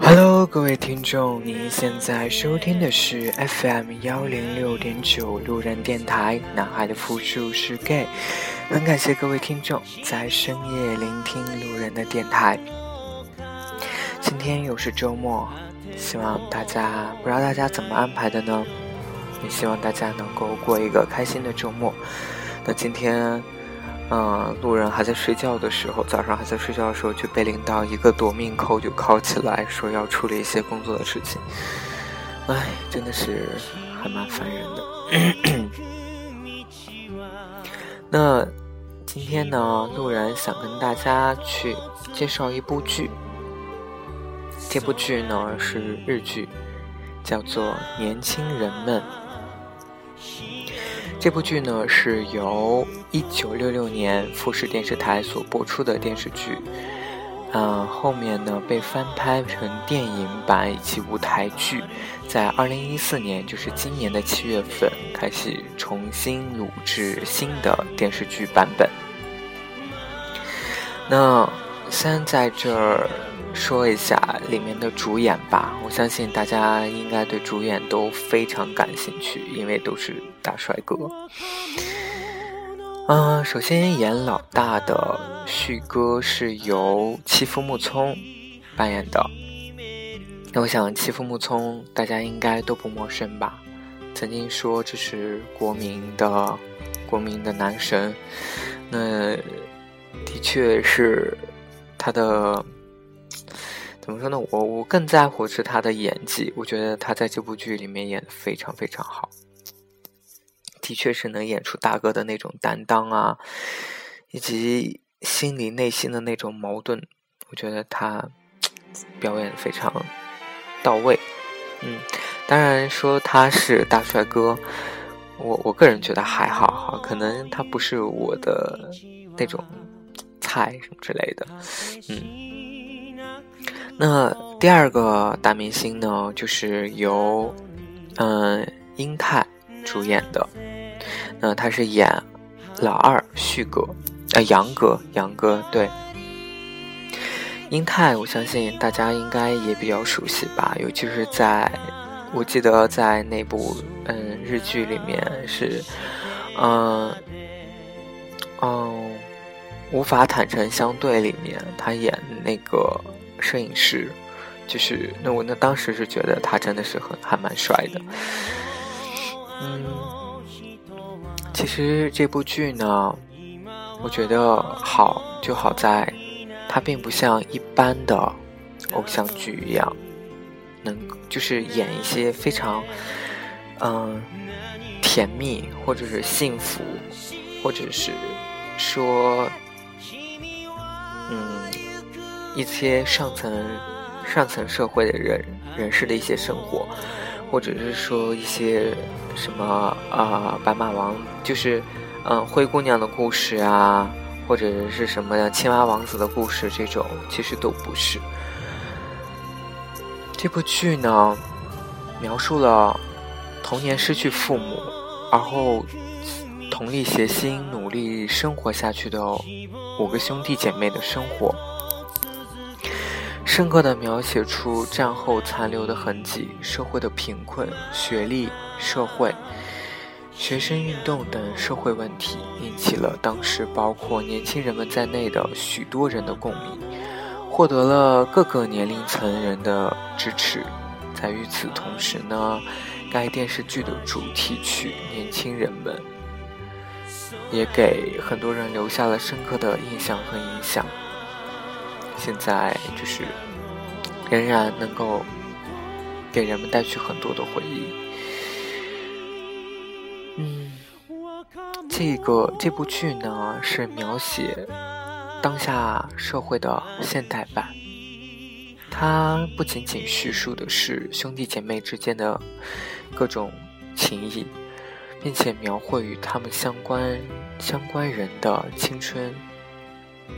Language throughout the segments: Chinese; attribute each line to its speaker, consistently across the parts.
Speaker 1: Hello，各位听众，您现在收听的是 FM 幺零六点九路人电台，男孩的复数是 gay。很感谢各位听众在深夜聆听路人的电台。今天又是周末，希望大家不知道大家怎么安排的呢？也希望大家能够过一个开心的周末。那今天。嗯，路人还在睡觉的时候，早上还在睡觉的时候，就被领导一个夺命扣就铐起来，说要处理一些工作的事情。唉，真的是还蛮烦人的。那今天呢，路人想跟大家去介绍一部剧。这部剧呢是日剧，叫做《年轻人们》。这部剧呢是由一九六六年富士电视台所播出的电视剧，嗯、后面呢被翻拍成电影版以及舞台剧，在二零一四年，就是今年的七月份开始重新录制新的电视剧版本。那先在这儿说一下里面的主演吧，我相信大家应该对主演都非常感兴趣，因为都是大帅哥。嗯、首先演老大的旭哥是由妻夫木聪扮演的。那我想妻夫木聪大家应该都不陌生吧？曾经说这是国民的国民的男神，那的确是他的。怎么说呢？我我更在乎是他的演技，我觉得他在这部剧里面演的非常非常好，的确是能演出大哥的那种担当啊，以及心里内心的那种矛盾，我觉得他表演非常到位。嗯，当然说他是大帅哥，我我个人觉得还好哈，可能他不是我的那种菜什么之类的，嗯。那第二个大明星呢，就是由嗯英泰主演的。那他是演老二旭哥，呃杨哥，杨哥对。英泰，我相信大家应该也比较熟悉吧，尤其是在我记得在那部嗯日剧里面是嗯嗯无法坦诚相对里面，他演那个。摄影师，就是那我那当时是觉得他真的是很还蛮帅的，嗯，其实这部剧呢，我觉得好就好在，它并不像一般的偶像剧一样，能就是演一些非常嗯甜蜜或者是幸福，或者是说。一些上层、上层社会的人人士的一些生活，或者是说一些什么啊，白马王就是嗯灰姑娘的故事啊，或者是什么青蛙王子的故事，这种其实都不是。这部剧呢，描述了童年失去父母，而后同力协心努力生活下去的五个兄弟姐妹的生活。深刻地描写出战后残留的痕迹、社会的贫困、学历、社会、学生运动等社会问题，引起了当时包括年轻人们在内的许多人的共鸣，获得了各个年龄层人的支持。在与此同时呢，该电视剧的主题曲《年轻人们》也给很多人留下了深刻的印象和影响。现在就是仍然能够给人们带去很多的回忆。嗯，这个这部剧呢是描写当下社会的现代版，它不仅仅叙述的是兄弟姐妹之间的各种情谊。并且描绘与他们相关相关人的青春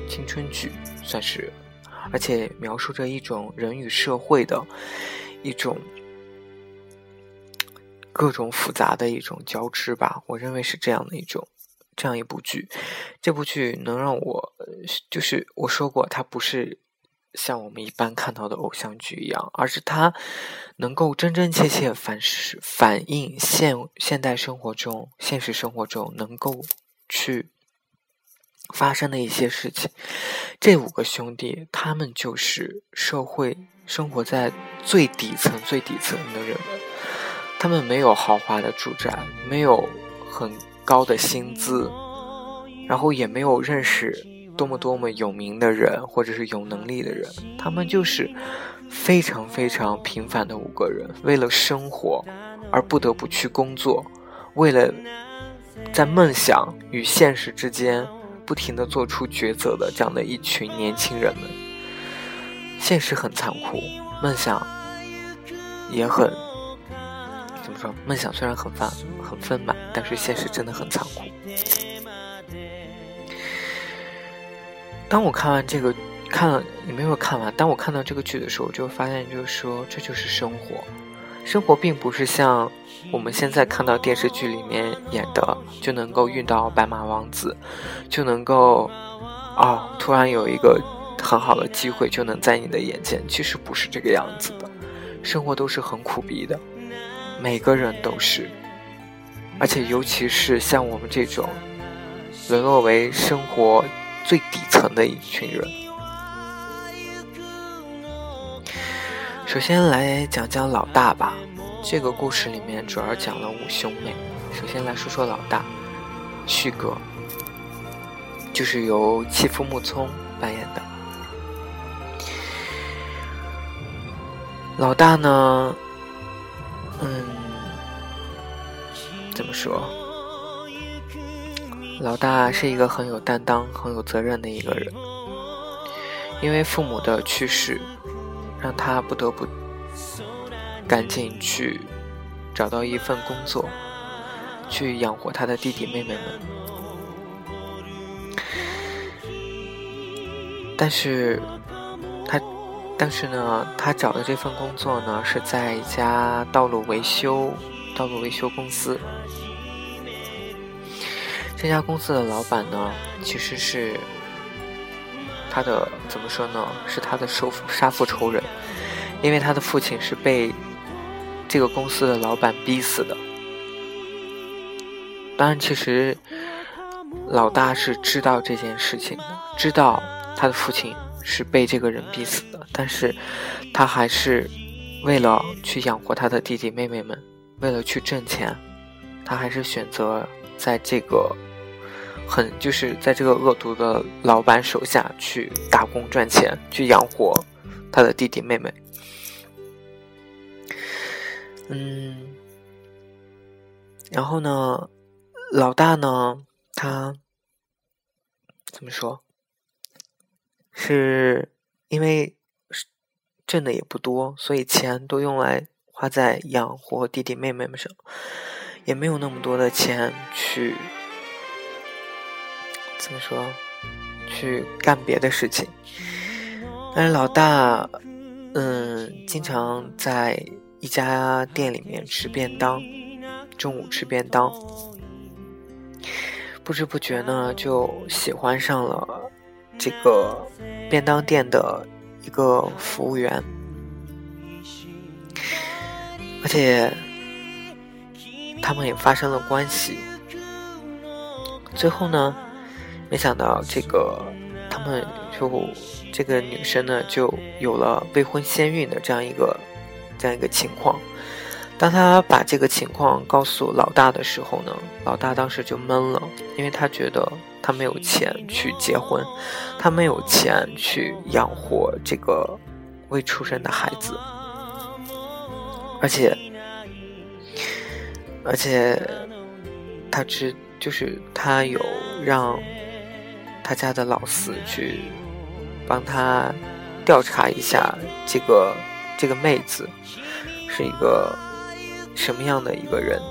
Speaker 1: 青春剧，算是，而且描述着一种人与社会的一种各种复杂的一种交织吧。我认为是这样的一种这样一部剧。这部剧能让我，就是我说过，它不是。像我们一般看到的偶像剧一样，而是它能够真真切切反、反映现现代生活中、现实生活中能够去发生的一些事情。这五个兄弟，他们就是社会生活在最底层、最底层的人。他们没有豪华的住宅，没有很高的薪资，然后也没有认识。多么多么有名的人，或者是有能力的人，他们就是非常非常平凡的五个人，为了生活而不得不去工作，为了在梦想与现实之间不停的做出抉择的这样的一群年轻人们。现实很残酷，梦想也很怎么说？梦想虽然很丰很丰满，但是现实真的很残酷。当我看完这个，看了也没有看完。当我看到这个剧的时候，我就发现，就是说，这就是生活。生活并不是像我们现在看到电视剧里面演的，就能够遇到白马王子，就能够，哦，突然有一个很好的机会就能在你的眼前。其实不是这个样子的，生活都是很苦逼的，每个人都是。而且尤其是像我们这种沦落为生活。最底层的一群人。首先来讲讲老大吧。这个故事里面主要讲了五兄妹。首先来说说老大，旭哥，就是由妻夫木聪扮演的。老大呢，嗯，怎么说？老大是一个很有担当、很有责任的一个人，因为父母的去世，让他不得不赶紧去找到一份工作，去养活他的弟弟妹妹们。但是，他，但是呢，他找的这份工作呢，是在一家道路维修、道路维修公司。这家公司的老板呢，其实是他的怎么说呢？是他的收杀父仇人，因为他的父亲是被这个公司的老板逼死的。当然，其实老大是知道这件事情的，知道他的父亲是被这个人逼死的，但是他还是为了去养活他的弟弟妹妹们，为了去挣钱，他还是选择在这个。很就是在这个恶毒的老板手下去打工赚钱，去养活他的弟弟妹妹。嗯，然后呢，老大呢，他怎么说？是因为挣的也不多，所以钱都用来花在养活弟弟妹妹们上，也没有那么多的钱去。怎么说？去干别的事情。但是老大，嗯，经常在一家店里面吃便当，中午吃便当，不知不觉呢，就喜欢上了这个便当店的一个服务员，而且他们也发生了关系。最后呢？没想到这个，他们就这个女生呢，就有了未婚先孕的这样一个这样一个情况。当他把这个情况告诉老大的时候呢，老大当时就懵了，因为他觉得他没有钱去结婚，他没有钱去养活这个未出生的孩子，而且，而且，他知就是他有让他家的老四去帮他调查一下这个这个妹子是一个什么样的一个人。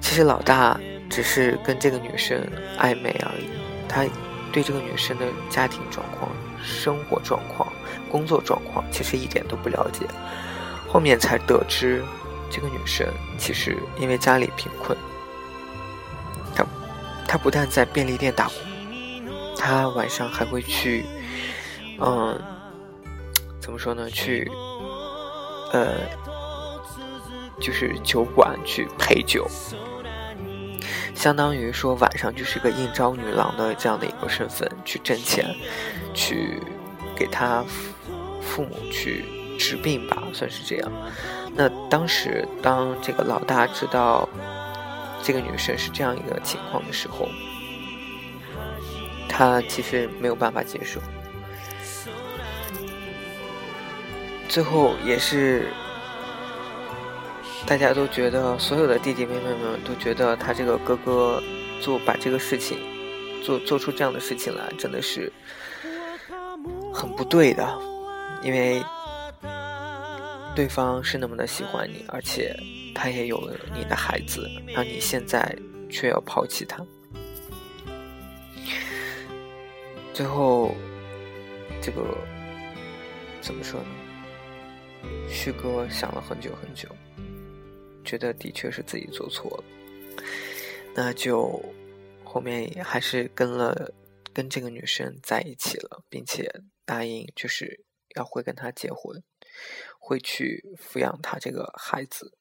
Speaker 1: 其实老大只是跟这个女生暧昧而已，他对这个女生的家庭状况、生活状况、工作状况其实一点都不了解。后面才得知，这个女生其实因为家里贫困，她不但在便利店打工，她晚上还会去，嗯，怎么说呢？去，呃，就是酒馆去陪酒。相当于说晚上就是个应招女郎的这样的一个身份去挣钱，去给他父母去治病吧，算是这样。那当时当这个老大知道这个女生是这样一个情况的时候，他其实没有办法接受，最后也是。大家都觉得，所有的弟弟妹妹们都觉得他这个哥哥做把这个事情做做出这样的事情来，真的是很不对的，因为对方是那么的喜欢你，而且他也有了你的孩子，而你现在却要抛弃他。最后，这个怎么说呢？旭哥想了很久很久。觉得的确是自己做错了，那就后面还是跟了跟这个女生在一起了，并且答应就是要会跟她结婚，会去抚养他这个孩子。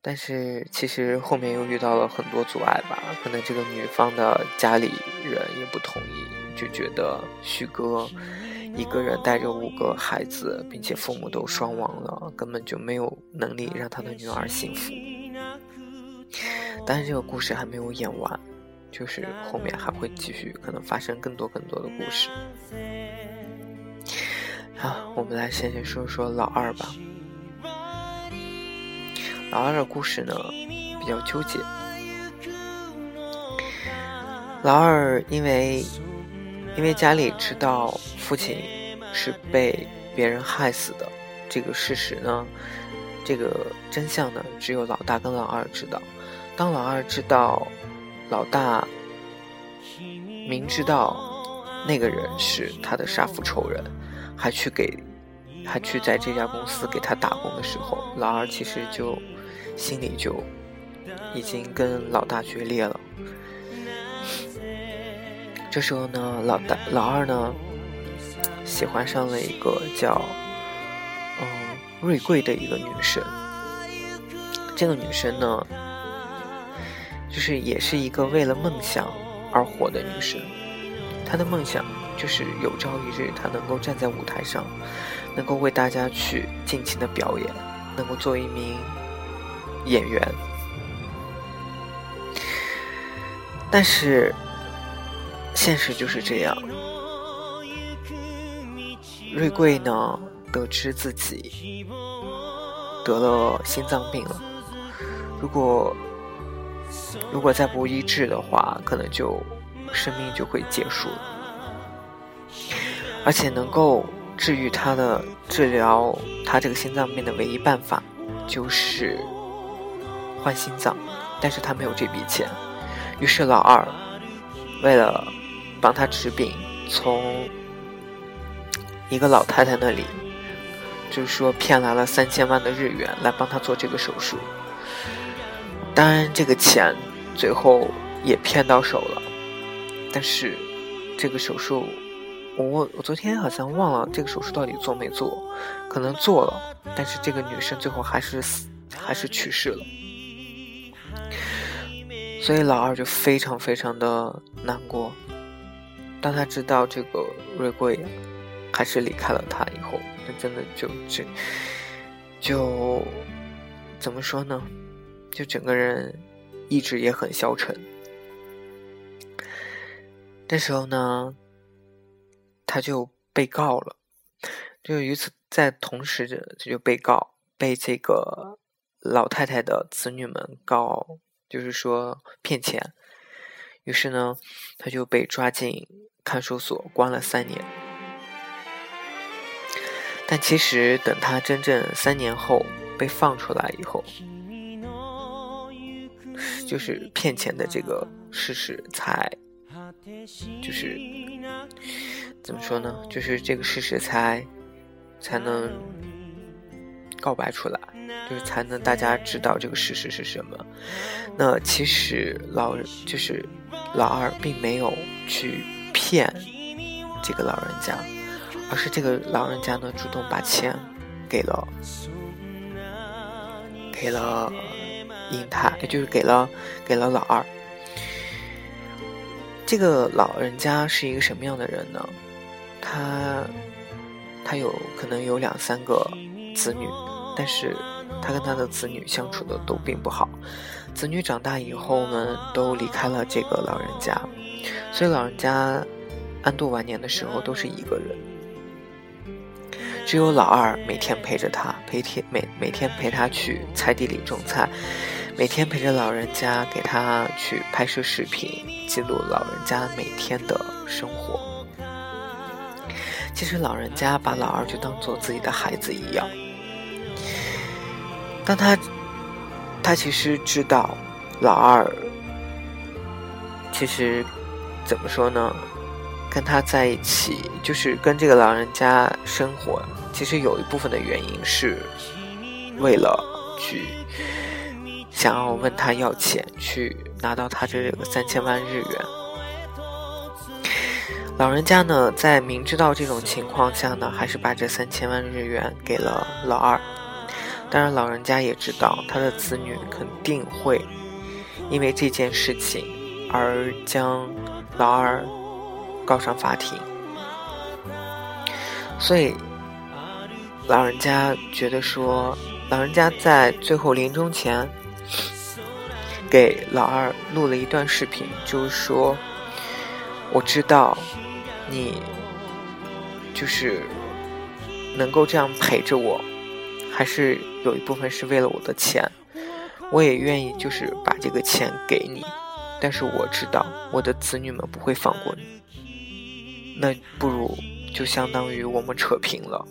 Speaker 1: 但是其实后面又遇到了很多阻碍吧，可能这个女方的家里人也不同意，就觉得旭哥。一个人带着五个孩子，并且父母都双亡了，根本就没有能力让他的女儿幸福。但是这个故事还没有演完，就是后面还会继续，可能发生更多更多的故事。好，我们来先先说说老二吧。老二的故事呢比较纠结。老二因为。因为家里知道父亲是被别人害死的这个事实呢，这个真相呢，只有老大跟老二知道。当老二知道老大明知道那个人是他的杀父仇人，还去给还去在这家公司给他打工的时候，老二其实就心里就已经跟老大决裂了。这时候呢，老大、老二呢，喜欢上了一个叫嗯瑞贵的一个女生。这个女生呢，就是也是一个为了梦想而活的女生。她的梦想就是有朝一日，他能够站在舞台上，能够为大家去尽情的表演，能够做一名演员。但是。现实就是这样。瑞贵呢，得知自己得了心脏病了，如果如果再不医治的话，可能就生命就会结束了。而且能够治愈他的治疗他这个心脏病的唯一办法，就是换心脏，但是他没有这笔钱，于是老二为了。帮他治病，从一个老太太那里，就是说骗来了三千万的日元来帮他做这个手术。当然，这个钱最后也骗到手了，但是这个手术，我我昨天好像忘了这个手术到底做没做，可能做了，但是这个女生最后还是死，还是去世了。所以老二就非常非常的难过。当他知道这个瑞贵还是离开了他以后，那真的就就就怎么说呢？就整个人一直也很消沉，那时候呢，他就被告了，就与此在同时，他就被告被这个老太太的子女们告，就是说骗钱。于是呢，他就被抓进看守所关了三年。但其实等他真正三年后被放出来以后，就是骗钱的这个事实才，就是怎么说呢？就是这个事实才才能告白出来，就是才能大家知道这个事实是什么。那其实老就是老二并没有去骗这个老人家，而是这个老人家呢主动把钱给了给了英泰，也就是给了给了老二。这个老人家是一个什么样的人呢？他他有可能有两三个子女，但是他跟他的子女相处的都并不好。子女长大以后呢，都离开了这个老人家，所以老人家安度晚年的时候都是一个人，只有老二每天陪着他，陪天每每天陪他去菜地里种菜，每天陪着老人家给他去拍摄视频，记录老人家每天的生活。其实老人家把老二就当做自己的孩子一样，当他。他其实知道，老二其实怎么说呢？跟他在一起，就是跟这个老人家生活，其实有一部分的原因是为了去想要问他要钱，去拿到他这个三千万日元。老人家呢，在明知道这种情况下呢，还是把这三千万日元给了老二。当然，老人家也知道他的子女肯定会因为这件事情而将老二告上法庭，所以老人家觉得说，老人家在最后临终前给老二录了一段视频，就是说，我知道你就是能够这样陪着我。还是有一部分是为了我的钱，我也愿意就是把这个钱给你，但是我知道我的子女们不会放过你，那不如就相当于我们扯平了。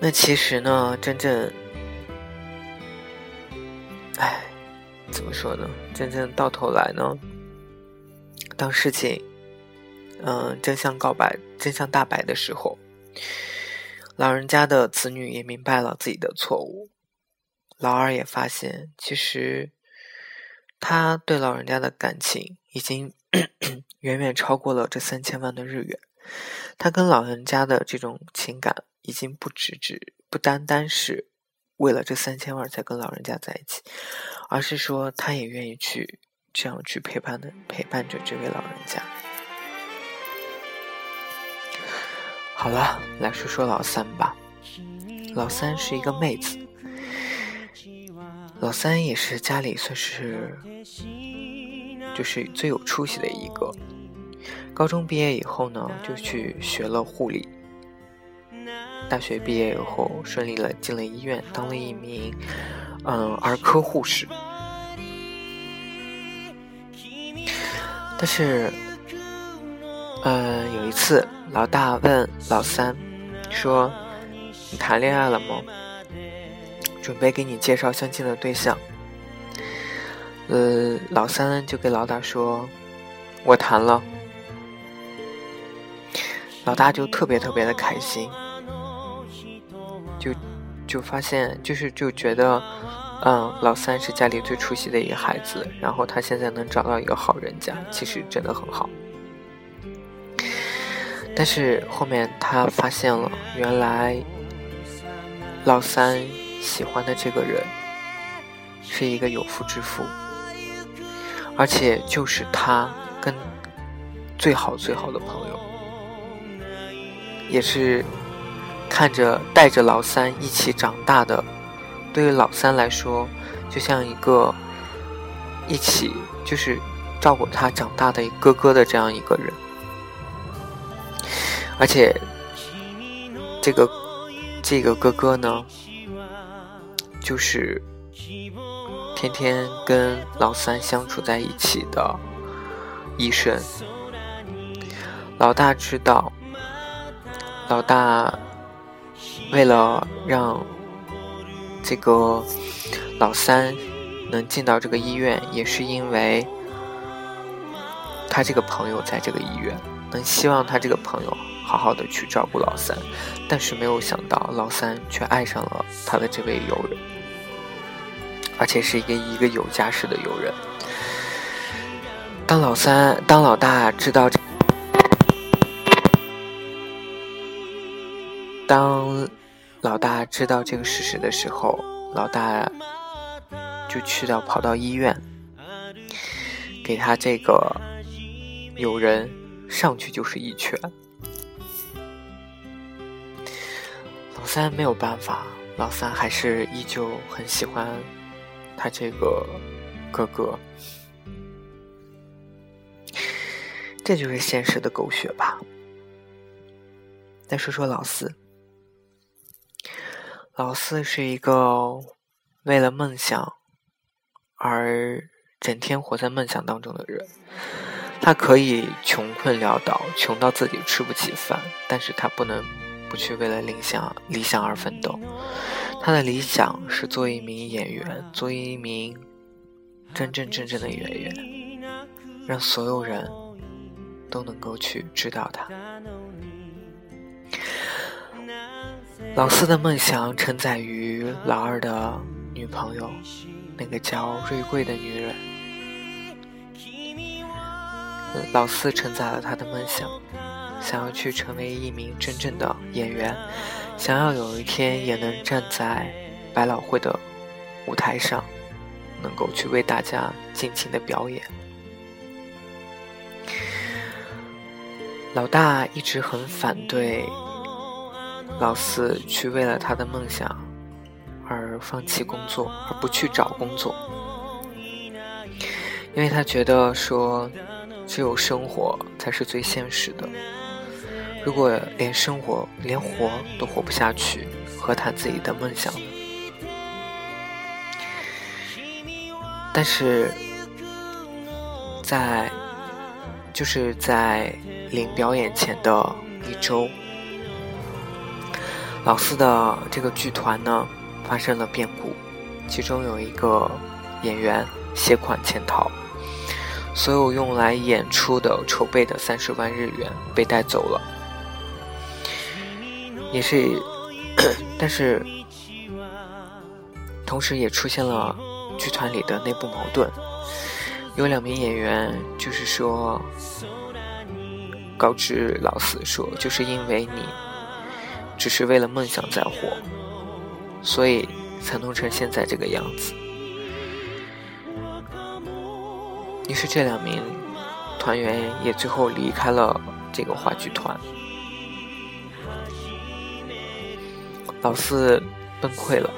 Speaker 1: 那其实呢，真正，哎，怎么说呢？真正到头来呢，当事情，嗯，真相告白、真相大白的时候。老人家的子女也明白了自己的错误，老二也发现，其实他对老人家的感情已经 远远超过了这三千万的日元。他跟老人家的这种情感，已经不只只不单单是为了这三千万才跟老人家在一起，而是说他也愿意去这样去陪伴的陪伴着这位老人家。好了，来说说老三吧。老三是一个妹子，老三也是家里算是就是最有出息的一个。高中毕业以后呢，就去学了护理。大学毕业以后，顺利了进了医院，当了一名嗯儿科护士。但是，嗯，有一次。老大问老三说：“你谈恋爱了吗？准备给你介绍相亲的对象。”呃，老三就给老大说：“我谈了。”老大就特别特别的开心，就就发现就是就觉得，嗯，老三是家里最出息的一个孩子，然后他现在能找到一个好人家，其实真的很好。但是后面他发现了，原来老三喜欢的这个人是一个有夫之妇，而且就是他跟最好最好的朋友，也是看着带着老三一起长大的，对于老三来说，就像一个一起就是照顾他长大的哥哥的这样一个人，而且这个这个哥哥呢，就是天天跟老三相处在一起的医生。老大知道，老大为了让这个老三能进到这个医院，也是因为他这个朋友在这个医院，能希望他这个朋友好好的去照顾老三，但是没有想到老三却爱上了他的这位友人，而且是一个一个有家室的友人。当老三，当老大知道这。当老大知道这个事实的时候，老大就去到跑到医院，给他这个友人上去就是一拳。老三没有办法，老三还是依旧很喜欢他这个哥哥，这就是现实的狗血吧。再说说老四。老四是一个为了梦想而整天活在梦想当中的人。他可以穷困潦倒，穷到自己吃不起饭，但是他不能不去为了理想理想而奋斗。他的理想是做一名演员，做一名真真正正的演员，让所有人都能够去知道他。老四的梦想承载于老二的女朋友，那个叫瑞贵的女人。老四承载了他的梦想，想要去成为一名真正的演员，想要有一天也能站在百老汇的舞台上，能够去为大家尽情的表演。老大一直很反对。老四去为了他的梦想而放弃工作，而不去找工作，因为他觉得说，只有生活才是最现实的。如果连生活、连活都活不下去，何谈自己的梦想呢？但是，在就是在临表演前的一周。老四的这个剧团呢，发生了变故，其中有一个演员携款潜逃，所有用来演出的筹备的三十万日元被带走了，也是，但是，同时也出现了剧团里的内部矛盾，有两名演员就是说，告知老四说，就是因为你。只是为了梦想在活，所以才弄成现在这个样子。于是这两名团员也最后离开了这个话剧团。老四崩溃了，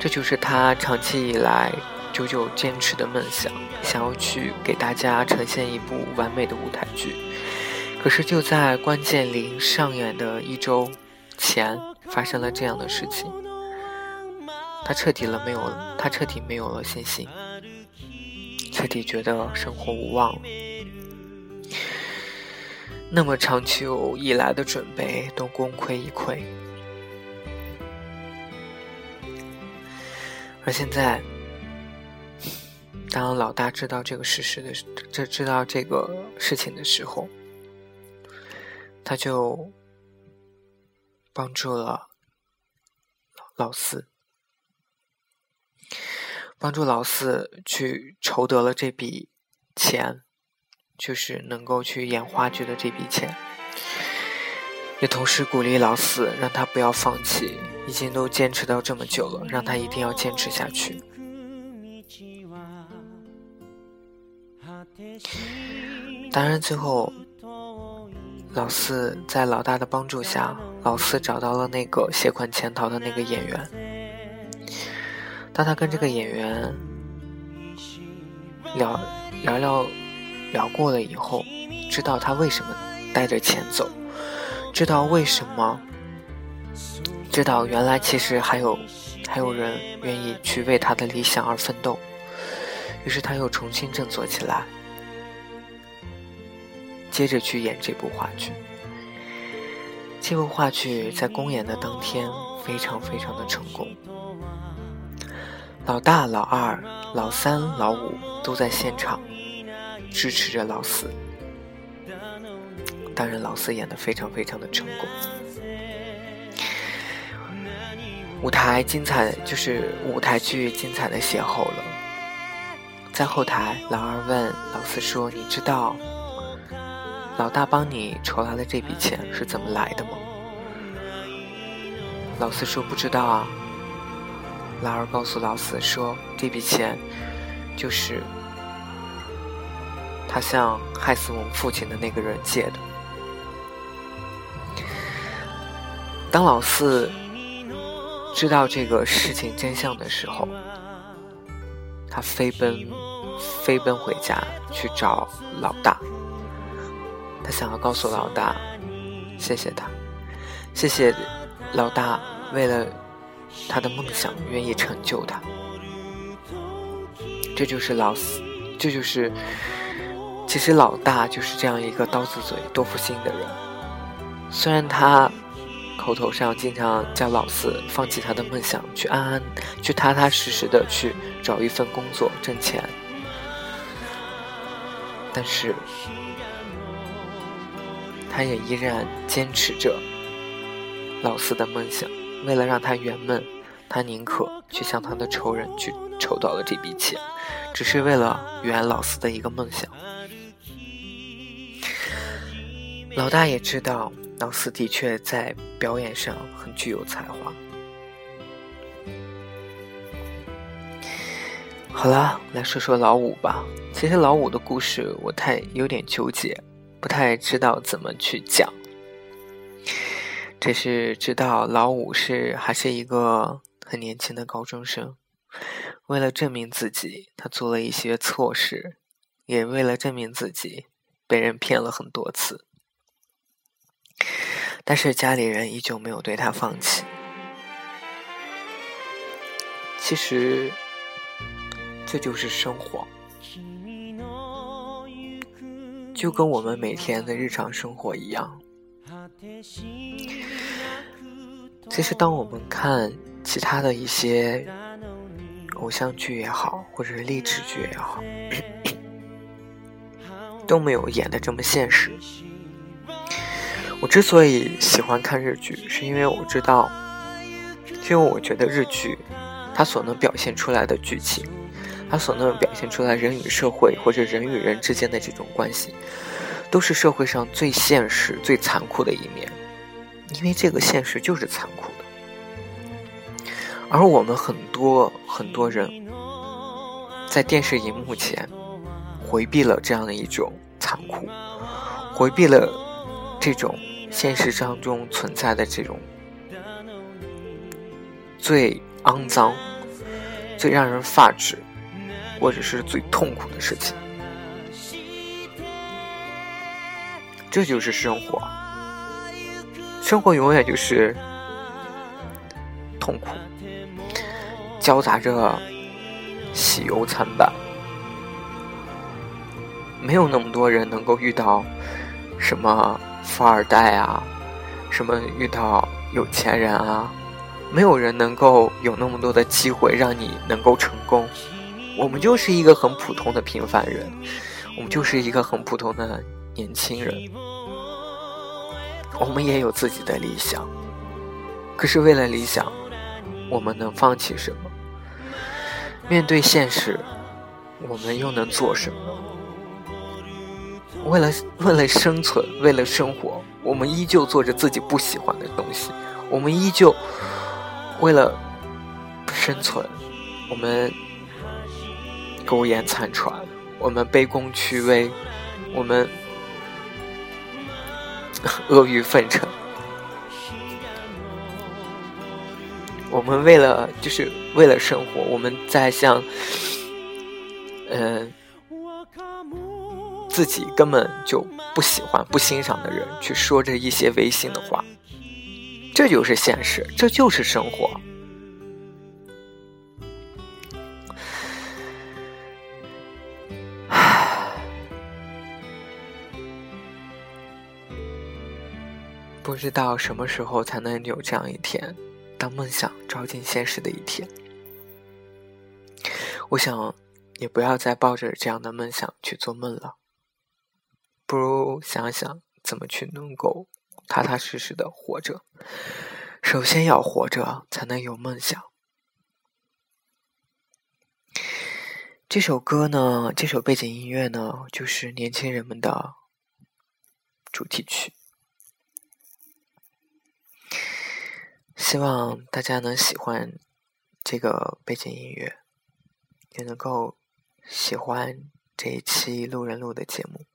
Speaker 1: 这就是他长期以来久久坚持的梦想，想要去给大家呈现一部完美的舞台剧。可是就在关键临上演的一周前，发生了这样的事情。他彻底了没有，他彻底没有了信心，彻底觉得生活无望了。那么长久以来的准备都功亏一篑，而现在，当老大知道这个事实的，这知道这个事情的时候。他就帮助了老四，帮助老四去筹得了这笔钱，就是能够去演话剧的这笔钱，也同时鼓励老四，让他不要放弃，已经都坚持到这么久了，让他一定要坚持下去。当然，最后。老四在老大的帮助下，老四找到了那个携款潜逃的那个演员。当他跟这个演员聊聊聊聊过了以后，知道他为什么带着钱走，知道为什么，知道原来其实还有还有人愿意去为他的理想而奋斗，于是他又重新振作起来，接着去演这部话剧。这部话剧在公演的当天非常非常的成功，老大、老二、老三、老五都在现场支持着老四。当然，老四演的非常非常的成功。舞台精彩，就是舞台剧精彩的邂逅了。在后台，老二问老四说：“你知道？”老大帮你筹来的这笔钱是怎么来的吗？老四说不知道啊。老二告诉老四说，这笔钱就是他向害死我们父亲的那个人借的。当老四知道这个事情真相的时候，他飞奔飞奔回家去找老大。他想要告诉老大，谢谢他，谢谢老大为了他的梦想愿意成就他。这就是老四，这就是其实老大就是这样一个刀子嘴豆腐心的人。虽然他口头上经常叫老四放弃他的梦想，去安安去踏踏实实的去找一份工作挣钱，但是。他也依然坚持着老四的梦想，为了让他圆梦，他宁可去向他的仇人去筹到了这笔钱，只是为了圆老四的一个梦想。老大也知道老四的确在表演上很具有才华。好了，来说说老五吧。其实老五的故事我太有点纠结。不太知道怎么去讲，只是知道老五是还是一个很年轻的高中生，为了证明自己，他做了一些错事，也为了证明自己，被人骗了很多次，但是家里人依旧没有对他放弃。其实，这就是生活。就跟我们每天的日常生活一样。其实，当我们看其他的一些偶像剧也好，或者是励志剧也好，都没有演的这么现实。我之所以喜欢看日剧，是因为我知道，因为我觉得日剧它所能表现出来的剧情。他所能表现出来人与社会或者人与人之间的这种关系，都是社会上最现实、最残酷的一面，因为这个现实就是残酷的。而我们很多很多人，在电视荧幕前，回避了这样的一种残酷，回避了这种现实当中存在的这种最肮脏、最让人发指。或者是最痛苦的事情，这就是生活。生活永远就是痛苦，交杂着喜忧参半。没有那么多人能够遇到什么富二代啊，什么遇到有钱人啊，没有人能够有那么多的机会让你能够成功。我们就是一个很普通的平凡人，我们就是一个很普通的年轻人，我们也有自己的理想，可是为了理想，我们能放弃什么？面对现实，我们又能做什么？为了为了生存，为了生活，我们依旧做着自己不喜欢的东西，我们依旧为了生存，我们。苟延残喘，我们卑躬屈膝，我们阿谀奉承，我们为了就是为了生活，我们在向，嗯，自己根本就不喜欢、不欣赏的人去说着一些违心的话。这就是现实，这就是生活。不知道什么时候才能有这样一天，当梦想照进现实的一天。我想，也不要再抱着这样的梦想去做梦了，不如想想怎么去能够踏踏实实的活着。首先要活着，才能有梦想。这首歌呢，这首背景音乐呢，就是年轻人们的主题曲。希望大家能喜欢这个背景音乐，也能够喜欢这一期路人录的节目。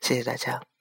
Speaker 1: 谢谢大家。